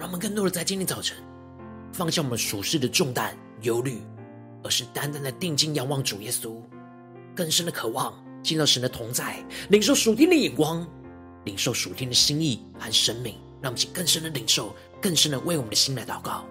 让我们更多的在今天早晨放下我们属世的重担、忧虑，而是单单的定睛仰望主耶稣，更深的渴望见到神的同在，领受属天的眼光，领受属天的心意和生命，让我们去更深的领受，更深的为我们的心来祷告。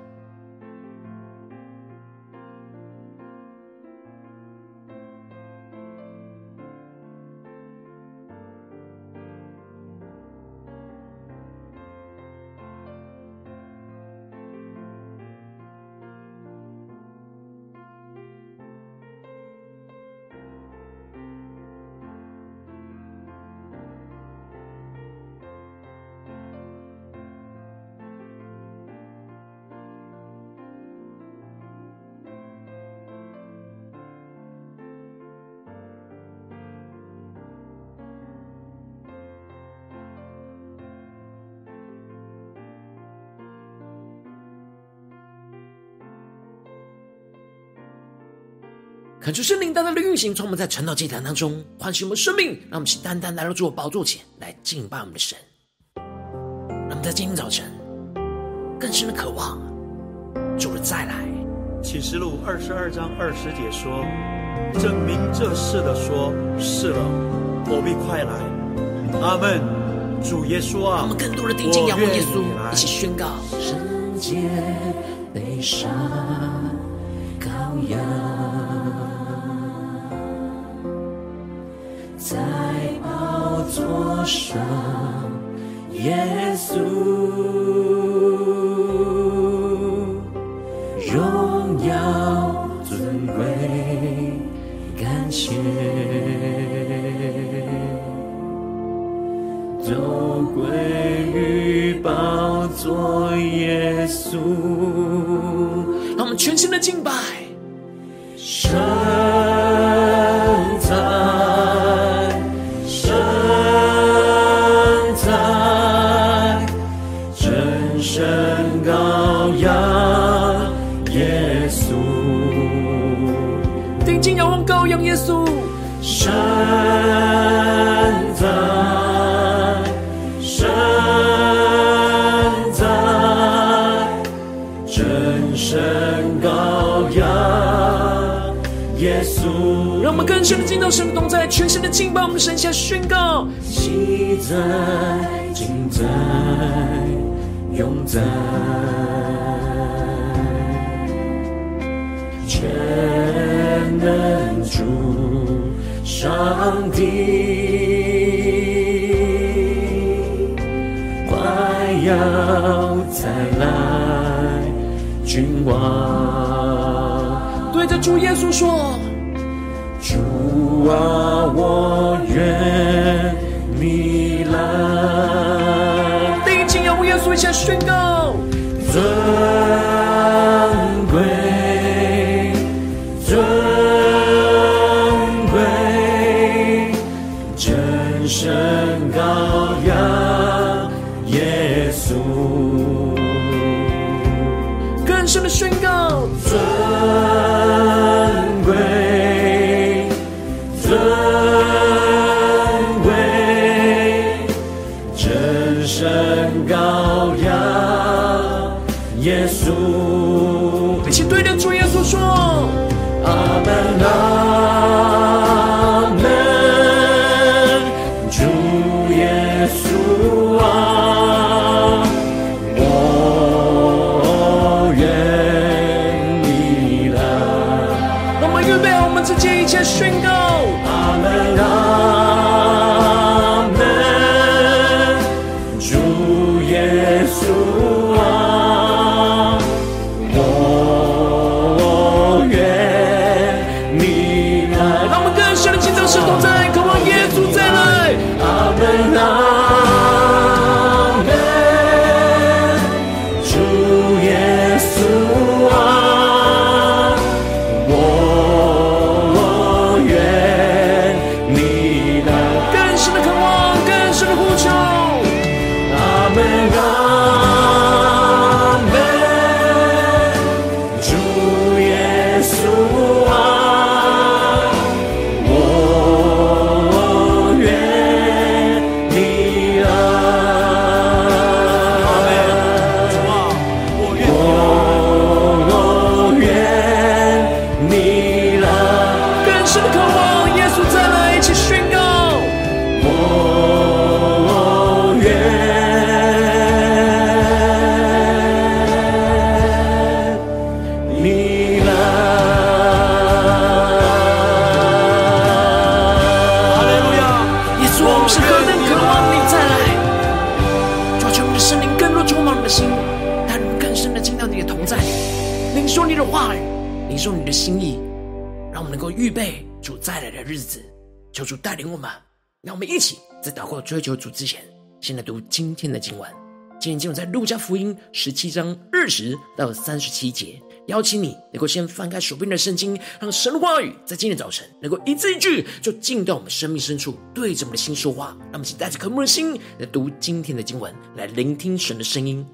恳求圣灵单单的运行，从我们在晨祷祭坛当中唤醒我们生命，让我们是单单来到主的宝座前来敬拜我们的神。让我们在今天早晨更深的渴望主的再来。启示录二十二章二十节说：“证明这事的说，是了，我必快来。”阿门。主耶稣啊，我们更多的定睛仰望耶稣，一起宣告：圣洁悲伤座上，耶稣荣耀尊贵，感谢都归于宝座耶稣。让我们全心的敬拜。永耶稣，神在，神在，真神高扬，耶稣。让我们更深的听到神的，同在全身的敬拜，我们神下宣告：喜在，敬在，永在。全能主上帝，快要再来，君王，对着主耶稣说。主啊，我愿你来。定睛仰望耶稣，一下宣告。尊 Jesus. 追求主之前，先来读今天的经文。今天经文在路加福音十七章二十到三十七节。邀请你能够先翻开手边的圣经，让神的话语在今天早晨能够一字一句就进到我们生命深处，对着我们的心说话。那么，请带着渴慕的心来读今天的经文，来聆听神的声音，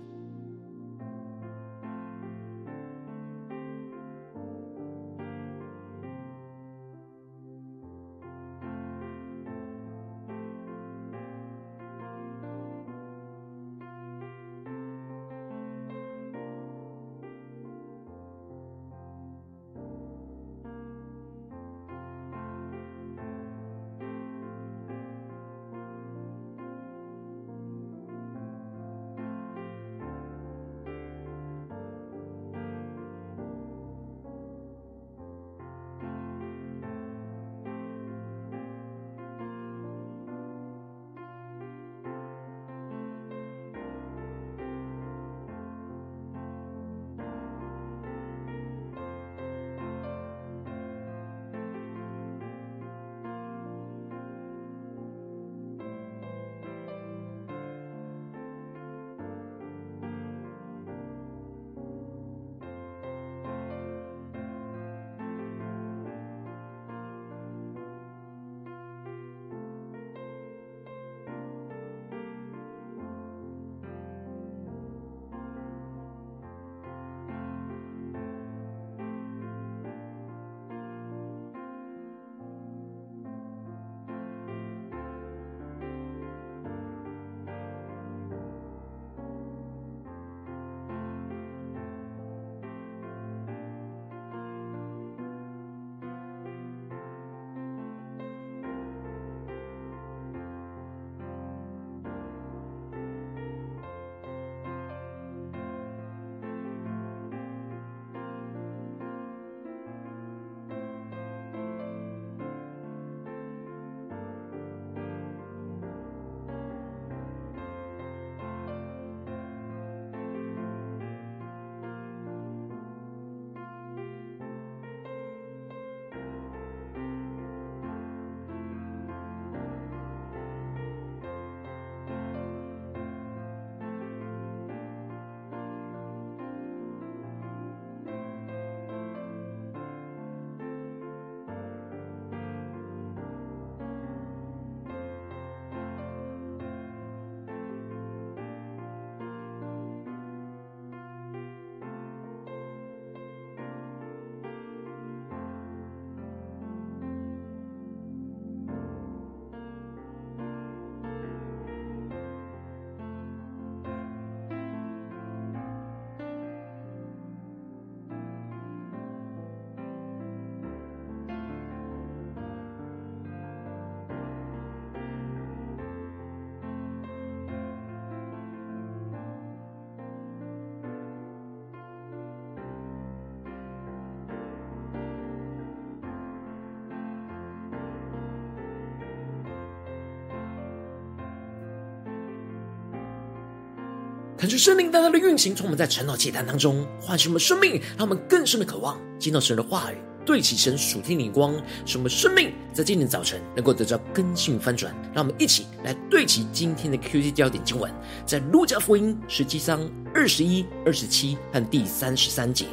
看出圣灵大大的运行，从我们在晨祷祭坛当中唤醒我们生命，让我们更深的渴望听到神的话语。对齐神属天灵光，使我们生命在今天早晨能够得到更新翻转。让我们一起来对齐今天的 QT 焦点经文，在路加福音十七章二十一、二十七和第三十三节。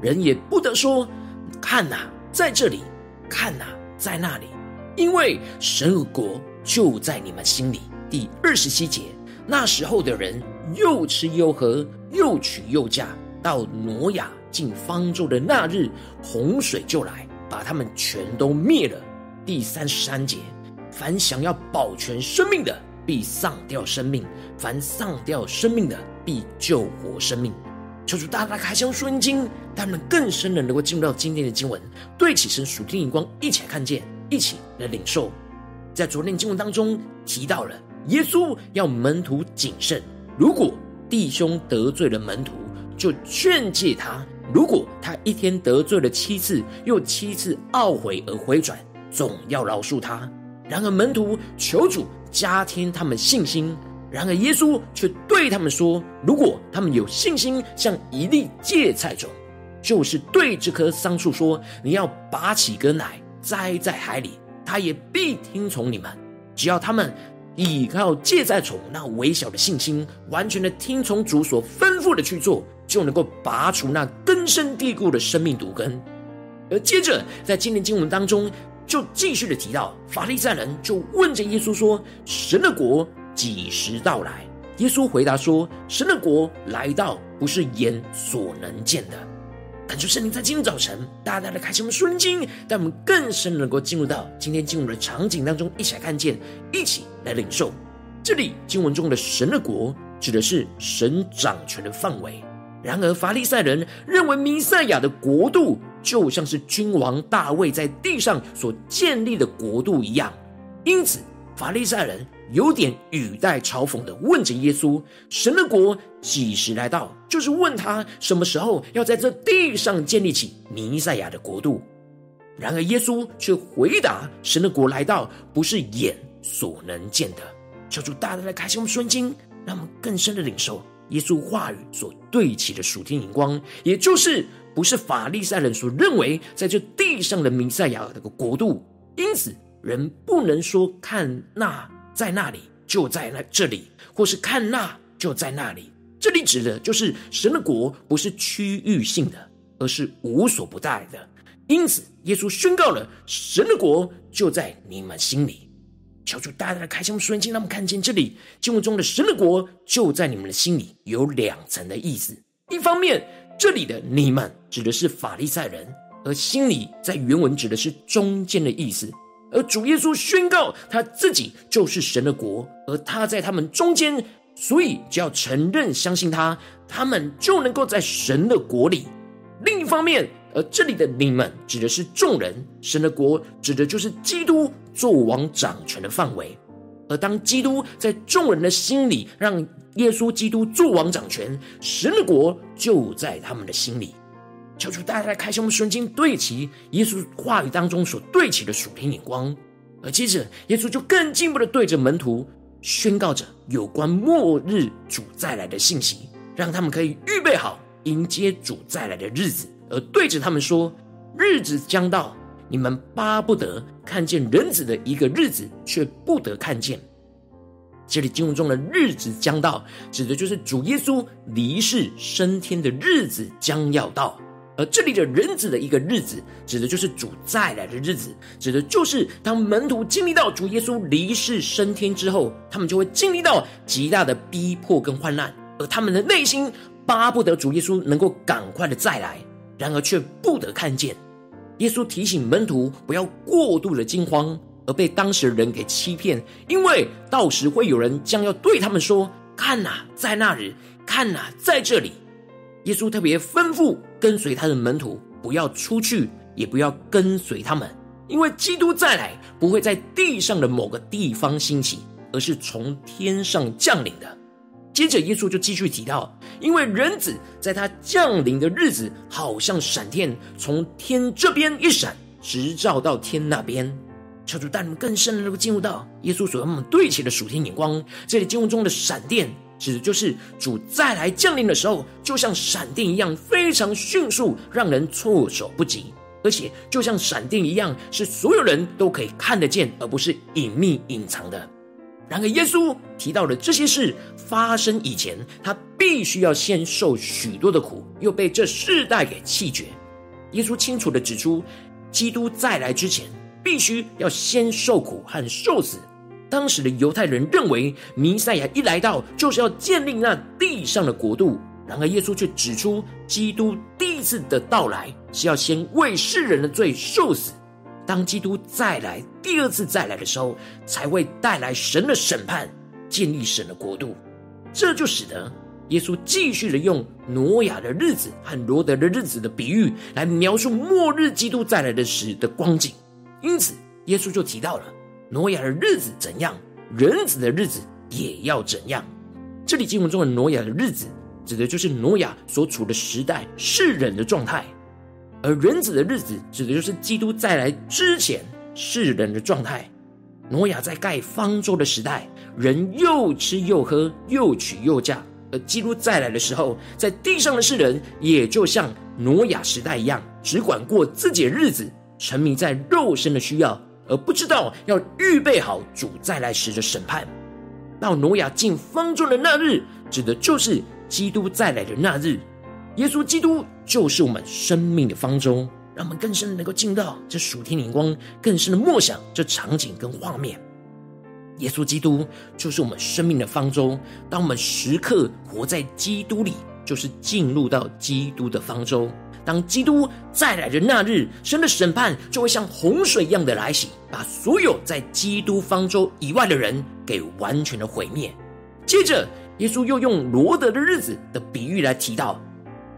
人也不得说：“看哪，在这里；看哪，在那里。”因为神的国就在你们心里。第二十七节，那时候的人又吃又喝，又娶又嫁，到挪亚。进方舟的那日，洪水就来，把他们全都灭了。第三十三节，凡想要保全生命的，必丧掉生命；凡丧掉生命的，必救活生命。求主大大开箱圣经，他们更深的能够进入到今天的经文，对起身属天眼光，一起来看见，一起来领受。在昨天经文当中提到了，耶稣要门徒谨慎，如果弟兄得罪了门徒，就劝诫他。如果他一天得罪了七次，又七次懊悔而回转，总要饶恕他。然而门徒求主加添他们信心，然而耶稣却对他们说：如果他们有信心，像一粒芥菜种，就是对这棵桑树说：你要拔起根来栽在海里，他也必听从你们。只要他们依靠芥菜种那微小的信心，完全的听从主所吩咐的去做。就能够拔除那根深蒂固的生命毒根，而接着在今天经文当中，就继续的提到法利赛人就问着耶稣说：“神的国几时到来？”耶稣回答说：“神的国来到，不是眼所能见的。”感谢圣灵在今天早晨大大的开启我们属灵经，让我们更深能够进入到今天进入的场景当中，一起来看见，一起来领受。这里经文中的神的国，指的是神掌权的范围。然而，法利赛人认为弥赛亚的国度就像是君王大卫在地上所建立的国度一样，因此法利赛人有点语带嘲讽地问着耶稣：“神的国几时来到？”就是问他什么时候要在这地上建立起弥赛亚的国度。然而，耶稣却回答：“神的国来到，不是眼所能见的。”求主大大的开启我们圣经，让我们更深的领受。耶稣话语所对齐的属天眼光，也就是不是法利赛人所认为在这地上的弥赛亚这个国度，因此人不能说看那在那里就在那这里，或是看那就在那里。这里指的就是神的国不是区域性的，而是无所不在的。因此，耶稣宣告了神的国就在你们心里。求主大大的开箱瞬间，让我们看见这里经文中的神的国就在你们的心里，有两层的意思。一方面，这里的你们指的是法利赛人，而心里在原文指的是中间的意思。而主耶稣宣告他自己就是神的国，而他在他们中间，所以只要承认相信他，他们就能够在神的国里。另一方面，而这里的你们指的是众人，神的国指的就是基督作王掌权的范围。而当基督在众人的心里，让耶稣基督作王掌权，神的国就在他们的心里。求主大家来开箱我们圣经，对齐耶稣话语当中所对齐的属灵眼光。而接着，耶稣就更进一步的对着门徒宣告着有关末日主再来的信息，让他们可以预备好迎接主再来的日子。而对着他们说：“日子将到，你们巴不得看见人子的一个日子，却不得看见。”这里经文中的“日子将到”，指的就是主耶稣离世升天的日子将要到；而这里的人子的一个日子，指的就是主再来的日子，指的就是当门徒经历到主耶稣离世升天之后，他们就会经历到极大的逼迫跟患难，而他们的内心巴不得主耶稣能够赶快的再来。然而却不得看见。耶稣提醒门徒不要过度的惊慌，而被当时的人给欺骗，因为到时会有人将要对他们说：“看哪，在那里；看哪，在这里。”耶稣特别吩咐跟随他的门徒不要出去，也不要跟随他们，因为基督再来不会在地上的某个地方兴起，而是从天上降临的。接着，耶稣就继续提到，因为人子在他降临的日子，好像闪电从天这边一闪，直照到天那边。求主带你们更深的能够进入到耶稣所要我们对齐的属天眼光。这里经文中的闪电，指的就是主再来降临的时候，就像闪电一样，非常迅速，让人措手不及。而且就像闪电一样，是所有人都可以看得见，而不是隐秘隐藏的。然而，耶稣提到了这些事发生以前，他必须要先受许多的苦，又被这世代给弃绝。耶稣清楚地指出，基督再来之前，必须要先受苦和受死。当时的犹太人认为，弥赛亚一来到，就是要建立那地上的国度。然而，耶稣却指出，基督第一次的到来是要先为世人的罪受死。当基督再来，第二次再来的时候，才会带来神的审判，建立神的国度。这就使得耶稣继续的用挪亚的日子和罗得的日子的比喻来描述末日基督再来的时的光景。因此，耶稣就提到了。挪亚的日子怎样，人子的日子也要怎样。这里经文中的挪亚的日子，指的就是挪亚所处的时代世人的状态；而人子的日子，指的就是基督再来之前世人的状态。挪亚在盖方舟的时代，人又吃又喝，又娶又嫁；而基督再来的时候，在地上的世人，也就像挪亚时代一样，只管过自己的日子，沉迷在肉身的需要。而不知道要预备好主再来时的审判。到挪亚进方舟的那日，指的就是基督再来的那日。耶稣基督就是我们生命的方舟，让我们更深能够进到这属天灵光，更深的默想这场景跟画面。耶稣基督就是我们生命的方舟，当我们时刻活在基督里，就是进入到基督的方舟。当基督再来的那日，神的审判就会像洪水一样的来袭，把所有在基督方舟以外的人给完全的毁灭。接着，耶稣又用罗得的日子的比喻来提到，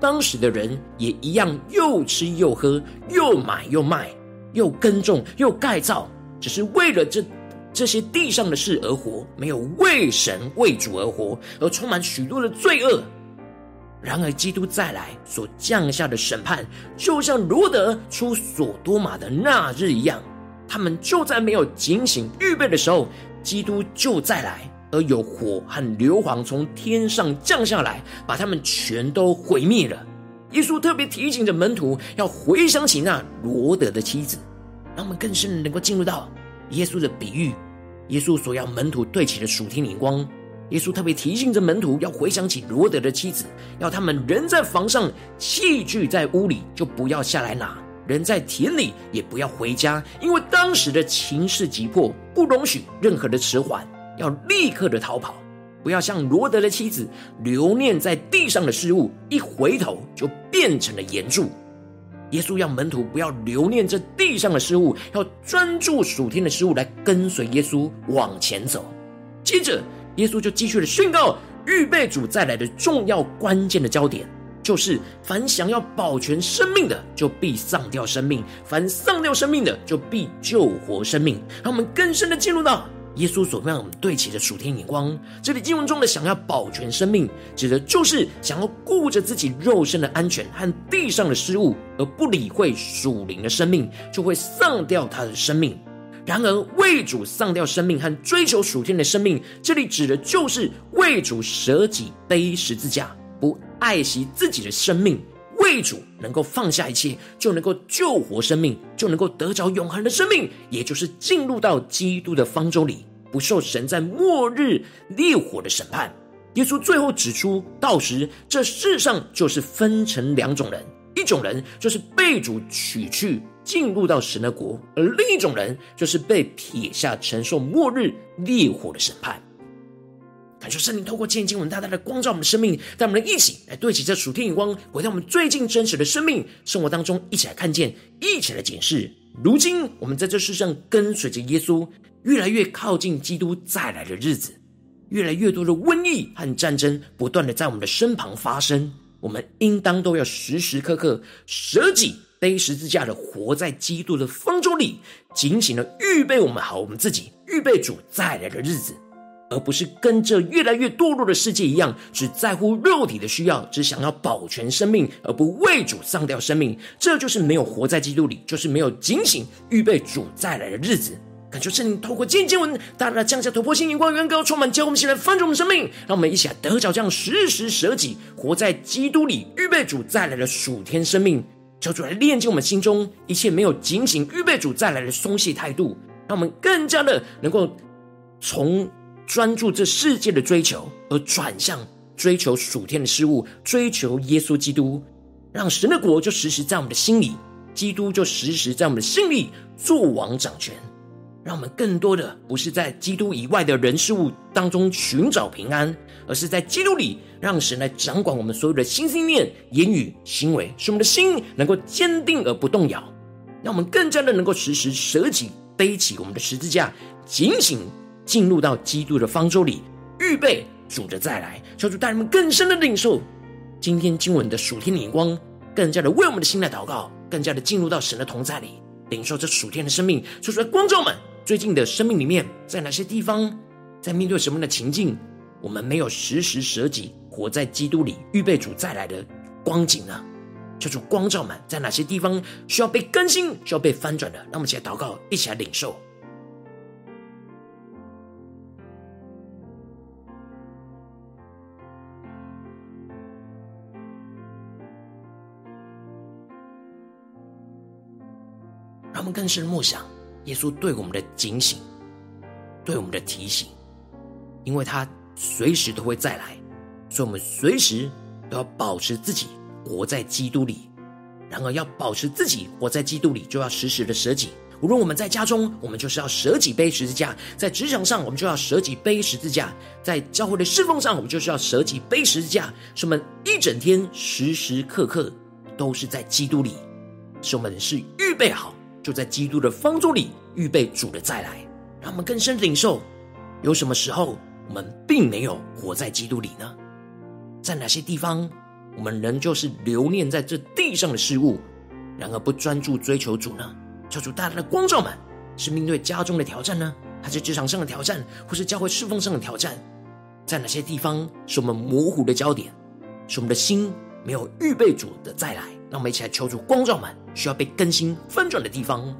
当时的人也一样，又吃又喝，又买又卖，又耕种又盖造，只是为了这这些地上的事而活，没有为神为主而活，而充满许多的罪恶。然而，基督再来所降下的审判，就像罗得出所多玛的那日一样，他们就在没有警醒预备的时候，基督就再来，而有火和硫磺从天上降下来，把他们全都毁灭了。耶稣特别提醒着门徒要回想起那罗德的妻子，让我们更深能够进入到耶稣的比喻，耶稣所要门徒对齐的属天灵光。耶稣特别提醒着门徒要回想起罗德的妻子，要他们人在房上，器具在屋里，就不要下来拿；人在田里，也不要回家，因为当时的情势急迫，不容许任何的迟缓，要立刻的逃跑。不要像罗德的妻子留念在地上的事物，一回头就变成了盐柱。耶稣要门徒不要留念这地上的事物，要专注属天的事物来跟随耶稣往前走。接着。耶稣就继续的宣告，预备主再来的重要关键的焦点，就是凡想要保全生命的，就必丧掉生命；凡丧掉生命的，就必救活生命。让我们更深的进入到耶稣所让我们对齐的属天眼光。这里经文中的想要保全生命，指的就是想要顾着自己肉身的安全和地上的事物，而不理会属灵的生命，就会丧掉他的生命。然而，为主丧掉生命和追求属天的生命，这里指的就是为主舍己背十字架，不爱惜自己的生命，为主能够放下一切，就能够救活生命，就能够得着永恒的生命，也就是进入到基督的方舟里，不受神在末日烈火的审判。耶稣最后指出，到时这世上就是分成两种人。一种人就是被主取去进入到神的国，而另一种人就是被撇下承受末日烈火的审判。感谢圣灵透过千经文大大的光照我们的生命，带我们一起来对齐这属天眼光，回到我们最近真实的生命生活当中，一起来看见，一起来检视。如今我们在这世上跟随着耶稣，越来越靠近基督再来的日子，越来越多的瘟疫和战争不断的在我们的身旁发生。我们应当都要时时刻刻舍己背十字架的活在基督的方舟里，警醒的预备我们好我们自己，预备主再来的日子，而不是跟这越来越堕落的世界一样，只在乎肉体的需要，只想要保全生命，而不为主丧掉生命。这就是没有活在基督里，就是没有警醒预备主再来的日子。感谢圣灵透过经文，大大降下突破性眼光，远高充满教我们，现在翻转我们生命，让我们一起来得着这样时时舍己，活在基督里，预备主再来的属天生命。求主来炼净我们心中一切没有警醒预备主再来的松懈态度，让我们更加的能够从专注这世界的追求，而转向追求属天的事物，追求耶稣基督，让神的国就时时在我们的心里，基督就时时在我们的心里作王掌权。让我们更多的不是在基督以外的人事物当中寻找平安，而是在基督里让神来掌管我们所有的心、心念、言语、行为，使我们的心能够坚定而不动摇。让我们更加的能够时时舍己，背起我们的十字架，警醒进入到基督的方舟里，预备主的再来。求主带人们更深的领受今天经文的属天的眼光，更加的为我们的心来祷告，更加的进入到神的同在里，领受这属天的生命，说出来光照们。最近的生命里面，在哪些地方，在面对什么样的情境，我们没有时时舍己，活在基督里，预备主再来的光景呢？求主光照们，在哪些地方需要被更新，需要被翻转的？让我们一起来祷告，一起来领受。让我们更深默想。耶稣对我们的警醒，对我们的提醒，因为他随时都会再来，所以我们随时都要保持自己活在基督里。然而，要保持自己活在基督里，就要时时的舍己。无论我们在家中，我们就是要舍己背十字架；在职场上，我们就要舍己背十字架；在教会的侍奉上，我们就是要舍己背十字架。使我们一整天时时刻刻都是在基督里，使我们是预备好。就在基督的方舟里预备主的再来，让我们更深领受。有什么时候我们并没有活在基督里呢？在哪些地方我们仍旧是留恋在这地上的事物，然而不专注追求主呢？求主大大的光照们，是面对家中的挑战呢，还是职场上的挑战，或是教会侍奉上的挑战？在哪些地方是我们模糊的焦点，是我们的心没有预备主的再来？让我们一起来求主光照们需要被更新翻转的地方。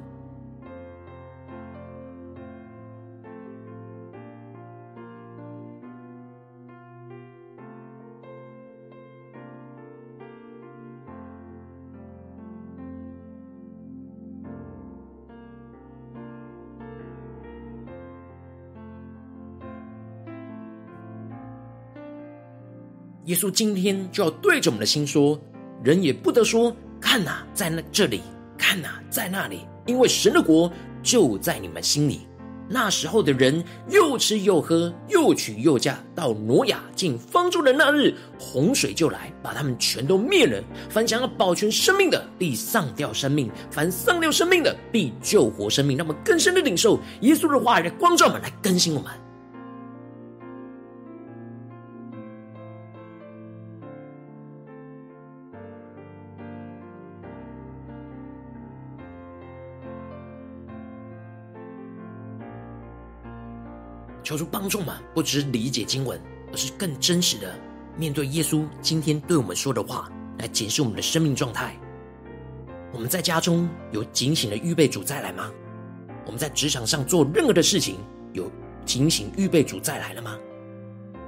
耶稣今天就要对着我们的心说。人也不得说，看哪，在那这里，看哪，在那里，因为神的国就在你们心里。那时候的人又吃又喝，又娶又嫁。到挪亚进方舟的那日，洪水就来，把他们全都灭了。凡想要保全生命的，必丧掉生命；凡丧掉生命的，必救活生命。让我们更深的领受耶稣的话语来光照们，来更新我们。求主帮助嘛，不只是理解经文，而是更真实的面对耶稣今天对我们说的话，来解释我们的生命状态。我们在家中有警醒的预备主再来吗？我们在职场上做任何的事情，有警醒预备主再来了吗？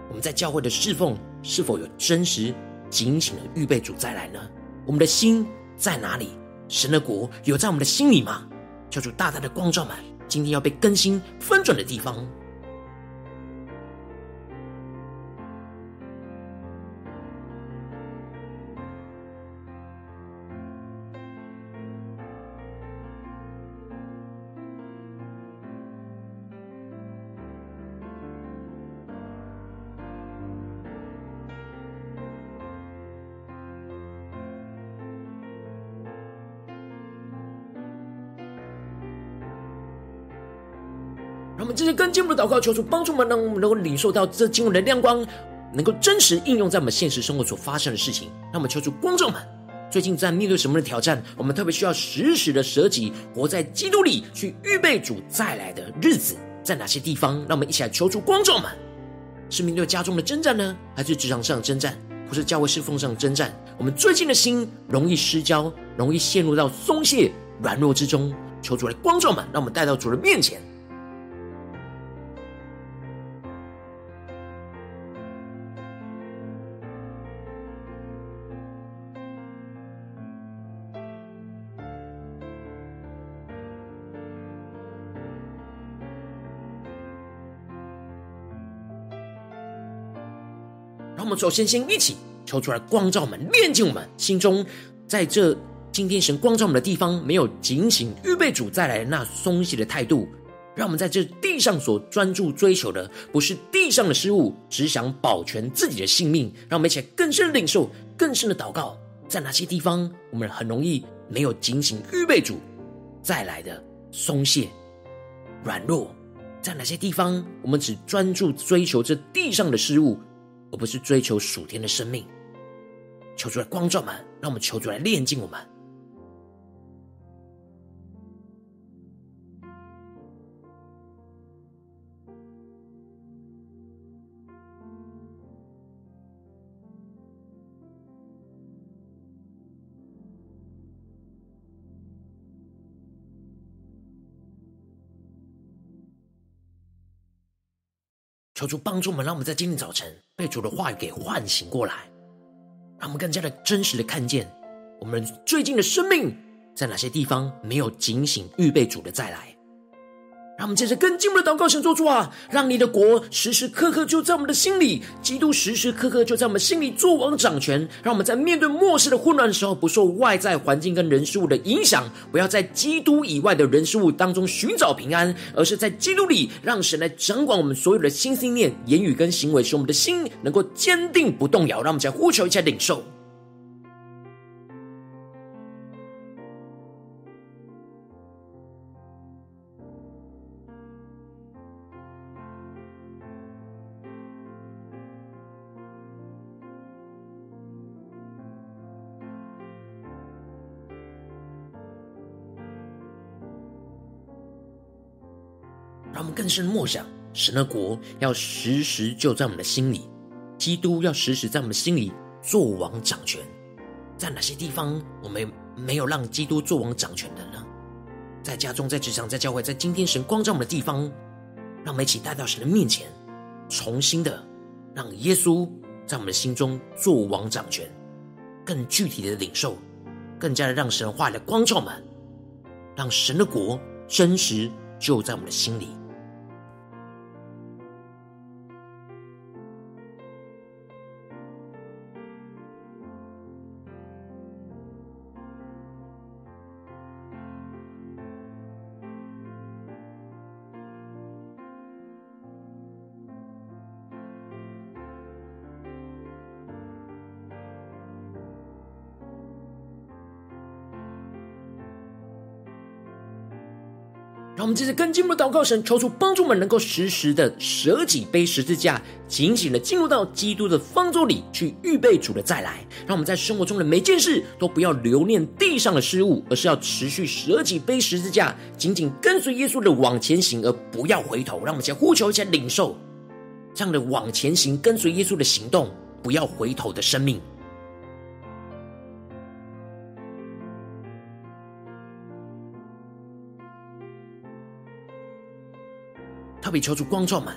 我们在教会的侍奉是否有真实警醒的预备主再来呢？我们的心在哪里？神的国有在我们的心里吗？求主大大的光照们，今天要被更新翻转的地方。更进一步的祷告，求主帮助我们，让我们能够领受到这经文的亮光，能够真实应用在我们现实生活所发生的事情。让我们求主光照们，最近在面对什么的挑战？我们特别需要时时的舍己，活在基督里，去预备主再来的日子，在哪些地方？让我们一起来求主光照们，是面对家中的征战呢，还是职场上的征战，或是教会侍奉上的征战？我们最近的心容易失焦，容易陷入到松懈、软弱之中。求主来光照们，让我们带到主的面前。我们首先先一起求出来光照我们，炼净我们心中，在这今天神光照我们的地方，没有警醒预备主再来的那松懈的态度。让我们在这地上所专注追求的，不是地上的事物，只想保全自己的性命。让我们一起来更深的领受，更深的祷告，在哪些地方我们很容易没有警醒预备主再来的松懈、软弱？在哪些地方我们只专注追求这地上的事物，而不是追求属天的生命？求主来光照们，让我们求主来炼净我们。主帮助我们，让我们在今天早晨被主的话语给唤醒过来，让我们更加的真实的看见我们最近的生命在哪些地方没有警醒预备主的再来。让我们接着更进一步的祷告，神做主啊，让你的国时时刻刻就在我们的心里，基督时时刻刻就在我们心里作王掌权。让我们在面对末世的混乱的时候，不受外在环境跟人事物的影响，不要在基督以外的人事物当中寻找平安，而是在基督里让神来掌管我们所有的心、思念、言语跟行为，使我们的心能够坚定不动摇。让我们再呼求一下领受。是默想，神的国要时时就在我们的心里，基督要时时在我们的心里作王掌权。在哪些地方我们没有让基督作王掌权的呢？在家中、在职场、在教会，在今天神光照我们的地方，让我们一起带到神的面前，重新的让耶稣在我们的心中作王掌权，更具体的领受，更加的让神的话来光照我们，让神的国真实就在我们的心里。我们这次更进一步的祷告神，求主帮助我们能够时时的舍己背十字架，紧紧的进入到基督的方舟里去预备主的再来。让我们在生活中的每件事都不要留恋地上的事物，而是要持续舍己背十字架，紧紧跟随耶稣的往前行，而不要回头。让我们先呼求一下领受这样的往前行，跟随耶稣的行动，不要回头的生命。特别求主光照们，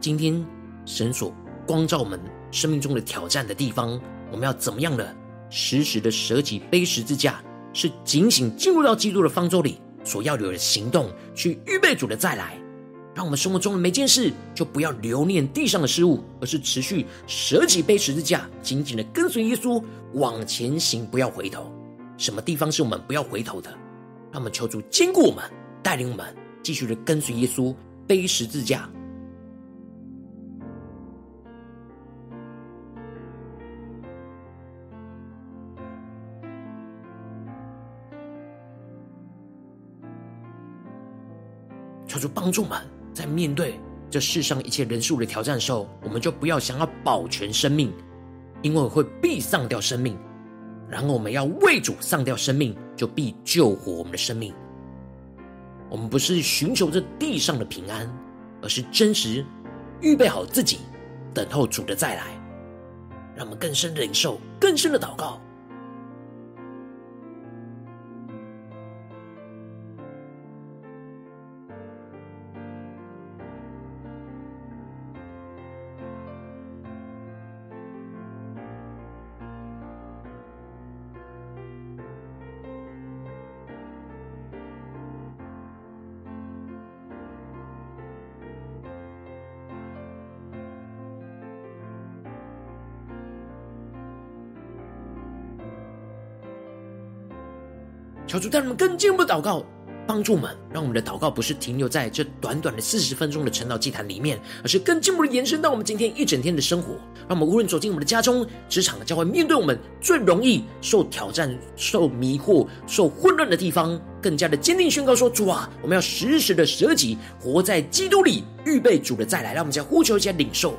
今天神所光照我们生命中的挑战的地方，我们要怎么样的时时的舍己背十字架，是警醒进入到基督的方舟里所要有的行动，去预备主的再来。让我们生活中的每件事就不要留念地上的事物，而是持续舍己背十字架，紧紧的跟随耶稣往前行，不要回头。什么地方是我们不要回头的？让我们求主坚固我们，带领我们继续的跟随耶稣。背十字架，求主帮助我们，在面对这世上一切人数的挑战时候，我们就不要想要保全生命，因为会必丧掉生命；然后我们要为主丧掉生命，就必救活我们的生命。我们不是寻求这地上的平安，而是真实预备好自己，等候主的再来。让我们更深的领受，更深的祷告。主带我们更进一步祷告。帮助我们，让我们的祷告不是停留在这短短的四十分钟的晨祷祭坛里面，而是更进一步的延伸到我们今天一整天的生活。让我们无论走进我们的家中、职场，将会面对我们最容易受挑战、受迷惑、受混乱的地方，更加的坚定宣告说：主啊，我们要时时的舍己，活在基督里，预备主的再来。让我们再呼求一下领受。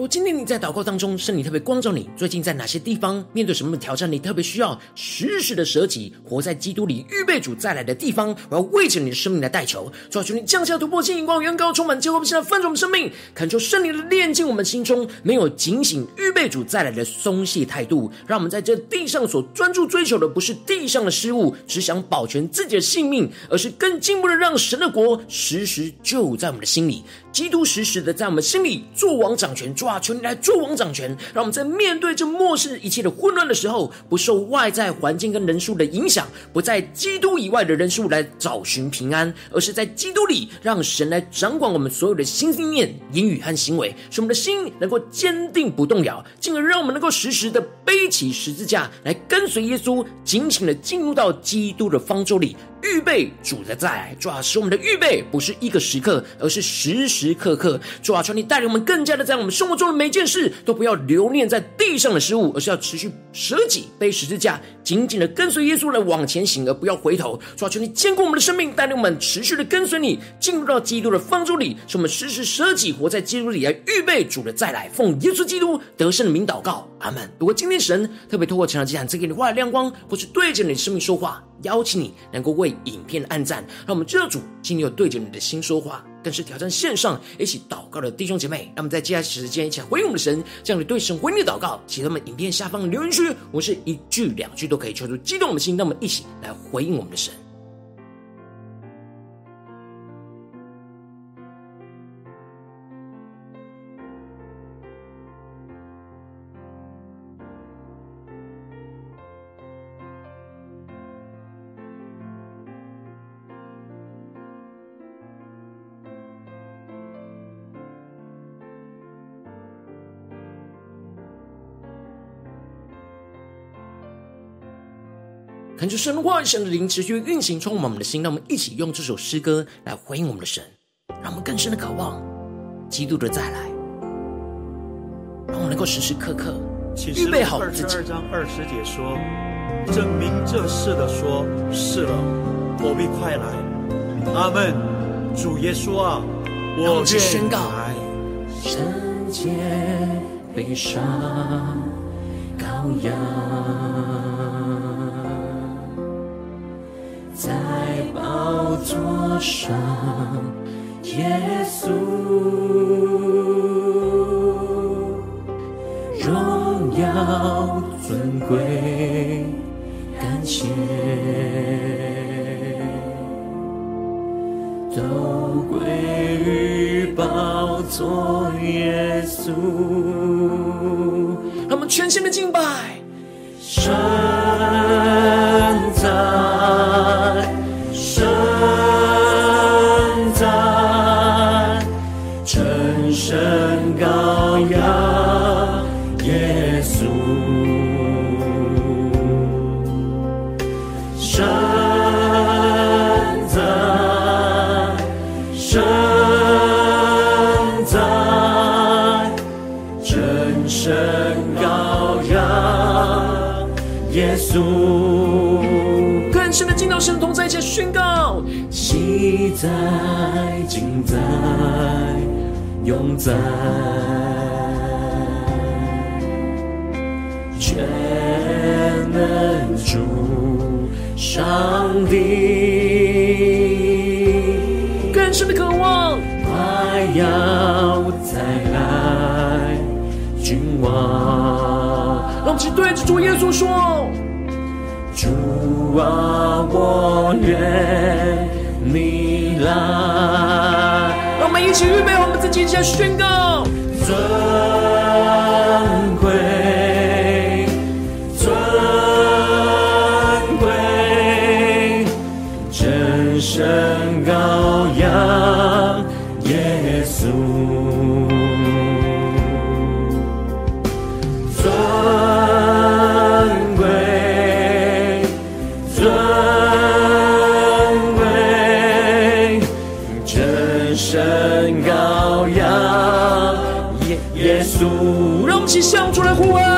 如今天你在祷告当中，圣灵特别光照你，最近在哪些地方面对什么挑战？你特别需要时时的舍己，活在基督里，预备主再来的地方。我要为着你的生命来代求，主啊，求你降下突破性眼光，远高充满，结果我们现在翻转我们生命，恳求圣灵的炼净我们心中没有警醒预备主再来的松懈态度。让我们在这地上所专注追求的，不是地上的事物，只想保全自己的性命，而是更进一步的让神的国时时就在我们的心里。基督时时的在我们心里作王掌权，主啊，求你来做王掌权，让我们在面对这末世一切的混乱的时候，不受外在环境跟人数的影响，不在基督以外的人数来找寻平安，而是在基督里，让神来掌管我们所有的心、心念、言语和行为，使我们的心能够坚定不动摇，进而让我们能够时时的背起十字架来跟随耶稣，紧紧的进入到基督的方舟里。预备主的再来，主啊，使我们的预备不是一个时刻，而是时时刻刻。主啊，求你带领我们更加的在我们生活中的每件事都不要留念在地上的事物，而是要持续舍己背十字架，紧紧的跟随耶稣来往前行，而不要回头。主啊，求你坚固我们的生命，带领我们持续的跟随你，进入到基督的方舟里，使我们时时舍己，活在基督里来预备主的再来。奉耶稣基督得胜的名祷告，阿门。如果今天神特别透过成长祭坛赐给你话的亮光，或是对着你的生命说话，邀请你能够为影片按赞，让我们知道主今天有对着你的心说话，更是挑战线上一起祷告的弟兄姐妹。让我们在接下来时间一起来回应我们的神，这样你对神回应的祷告，请他们影片下方的留言区，我是一句两句都可以求出激动我们的心，让我们一起来回应我们的神。看出神的话语，神的灵持续运行，充满我们的心。让我们一起用这首诗歌来回应我们的神，让我们更深的渴望基督的再来。让我能够时时刻刻预备好二自己。十二章二十节说：“证明这事的说，是了，我必快来。”阿门。主耶稣啊，我我们去宣告来。圣洁悲伤羔羊，上，耶稣荣耀尊贵，感谢。都归于宝座耶稣，让我们全心的敬拜，圣在，今在，永在，全能主上帝。更深的渴望，快要再来，君王。让我们对着主耶稣说：主啊，我愿你来。让我们一起预备我们自己，先宣告。尊贵，尊贵，真神羔羊，耶稣。耶稣。让我们一起向主来呼唤。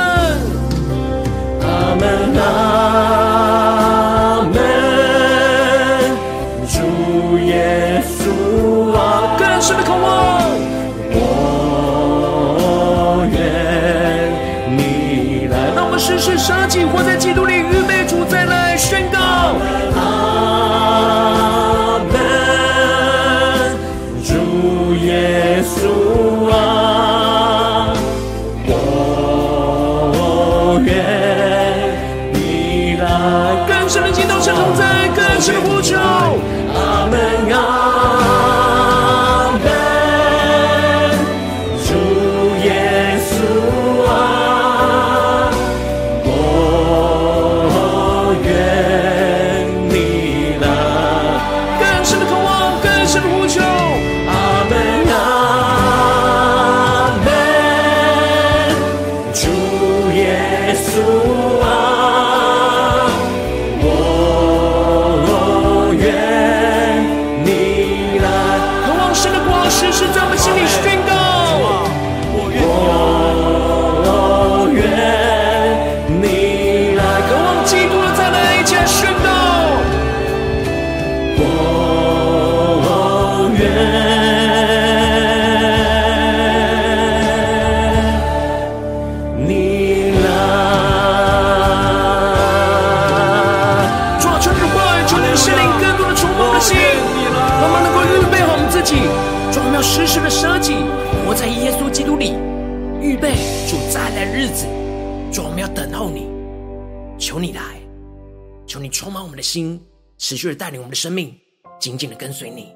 紧紧的跟随你。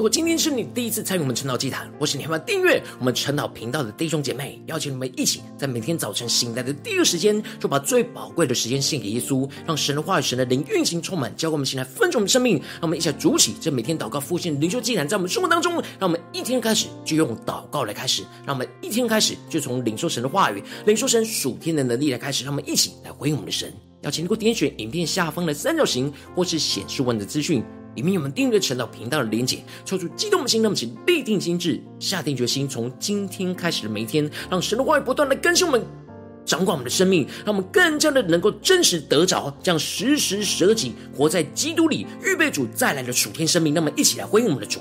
如果今天是你第一次参与我们晨祷祭坛，或是你还没订阅我们晨祷频道的弟兄姐妹，邀请你们一起在每天早晨醒来的第一个时间，就把最宝贵的时间献给耶稣，让神的话语、神的灵运行充满，教灌我们醒来分盛我们生命。让我们一起来筑起这每天祷告复兴灵修祭坛，在我们生活当中，让我们一天开始就用祷告来开始，让我们一天开始就从领受神的话语、领受神属天的能力来开始，让我们一起来回应我们的神。邀请你给我点选影片下方的三角形，或是显示文的资讯。里面有我们订阅陈祷频道的连结，抽出激动的心，那么请立定心志，下定决心，从今天开始的每一天，让神的话语不断的更新我们，掌管我们的生命，让我们更加的能够真实得着，这样时时舍己，活在基督里，预备主再来的属天生命。那么，一起来回应我们的主。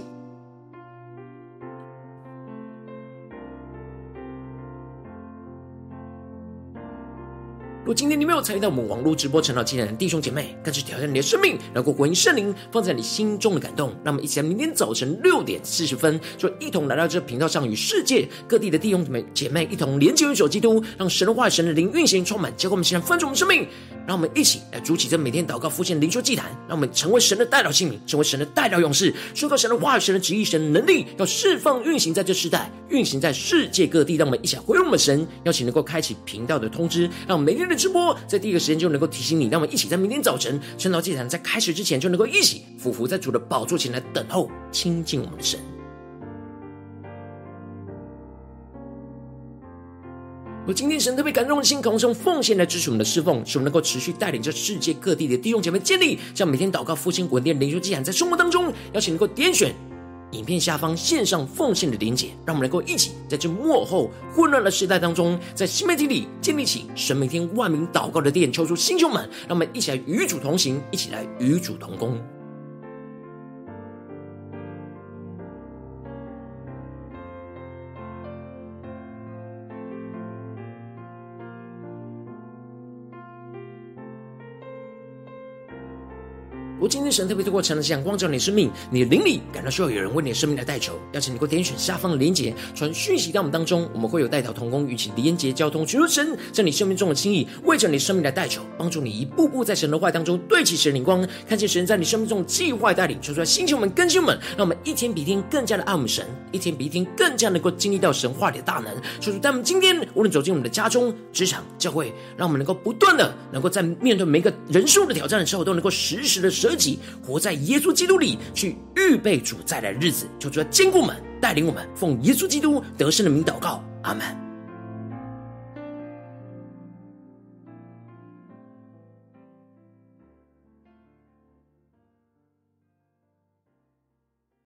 如今天你没有参与到我们网络直播成长祭坛的弟兄姐妹，更是挑战你的生命，能够回应圣灵放在你心中的感动。让我们一起在明天早晨六点四十分，就一同来到这频道上，与世界各地的弟兄姐妹姐妹一同连接、运手基督，让神的话语、神的灵运行充满，结果我们现在分盛我们生命。让我们一起来筑起这每天祷告、复兴、灵修祭坛，让我们成为神的代表器皿，成为神的代表勇士，宣告神的话语、神的旨意、神的能力，要释放、运行在这世代，运行在世界各地。让我们一起回应我们神，邀请能够开启频道的通知，让我们每天的直播在第一个时间就能够提醒你，让我们一起在明天早晨晨祷祭坛在开始之前就能够一起俯伏在主的宝座前来等候亲近我们的神。我今天神特别感动的心，渴望用奉献来支持我们的侍奉，使我们能够持续带领着世界各地的弟兄姐妹建立，这样每天祷告复兴稳定灵修祭坛，在生活当中，邀请能够点选。影片下方线上奉献的连结，让我们能够一起在这幕后混乱的时代当中，在新媒体里建立起神每天万名祷告的殿，抽出弟兄们，让我们一起来与主同行，一起来与主同工。今天神特别透过晨祷光照你生命，你的灵里感到需要有人为你的生命来代求，邀请你给我点选下方的连结，传讯息到我们当中，我们会有代祷同工与其连结交通，寻求神在你生命中的心意，为着你生命来代求，帮助你一步步在神的话当中对齐神灵光，看见神在你生命中的计划带领，求出来星球们、更新们，让我们一天比一天更加的爱我们神，一天比一天更加能够经历到神话里的大能。说出，在我们今天无论走进我们的家中、职场、教会，让我们能够不断的能够在面对每个人数的挑战的时候，都能够时时的舍己，活在耶稣基督里，去预备主再来的日子，求主要坚固我们，带领我们，奉耶稣基督得胜的名祷告，阿门。